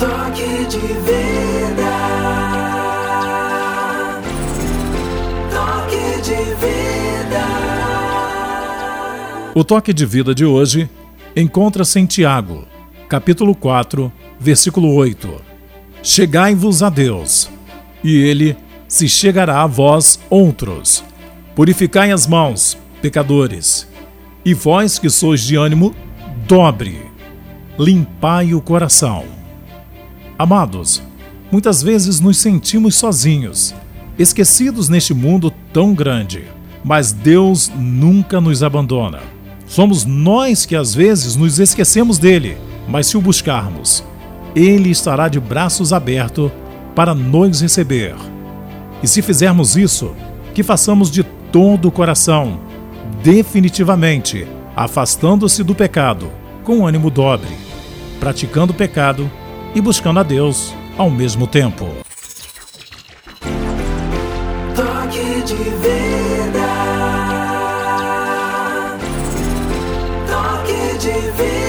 Toque de vida. Toque de vida. O toque de vida de hoje encontra-se em Tiago, capítulo 4, versículo 8. Chegai-vos a Deus, e ele se chegará a vós outros. Purificai as mãos, pecadores, e vós que sois de ânimo dobre, limpai o coração. Amados, muitas vezes nos sentimos sozinhos, esquecidos neste mundo tão grande, mas Deus nunca nos abandona. Somos nós que às vezes nos esquecemos dele, mas se o buscarmos, ele estará de braços abertos para nos receber. E se fizermos isso, que façamos de todo o coração, definitivamente, afastando-se do pecado, com ânimo dobre, praticando o pecado e buscando a Deus ao mesmo tempo. Toque de vida. Toque de vida.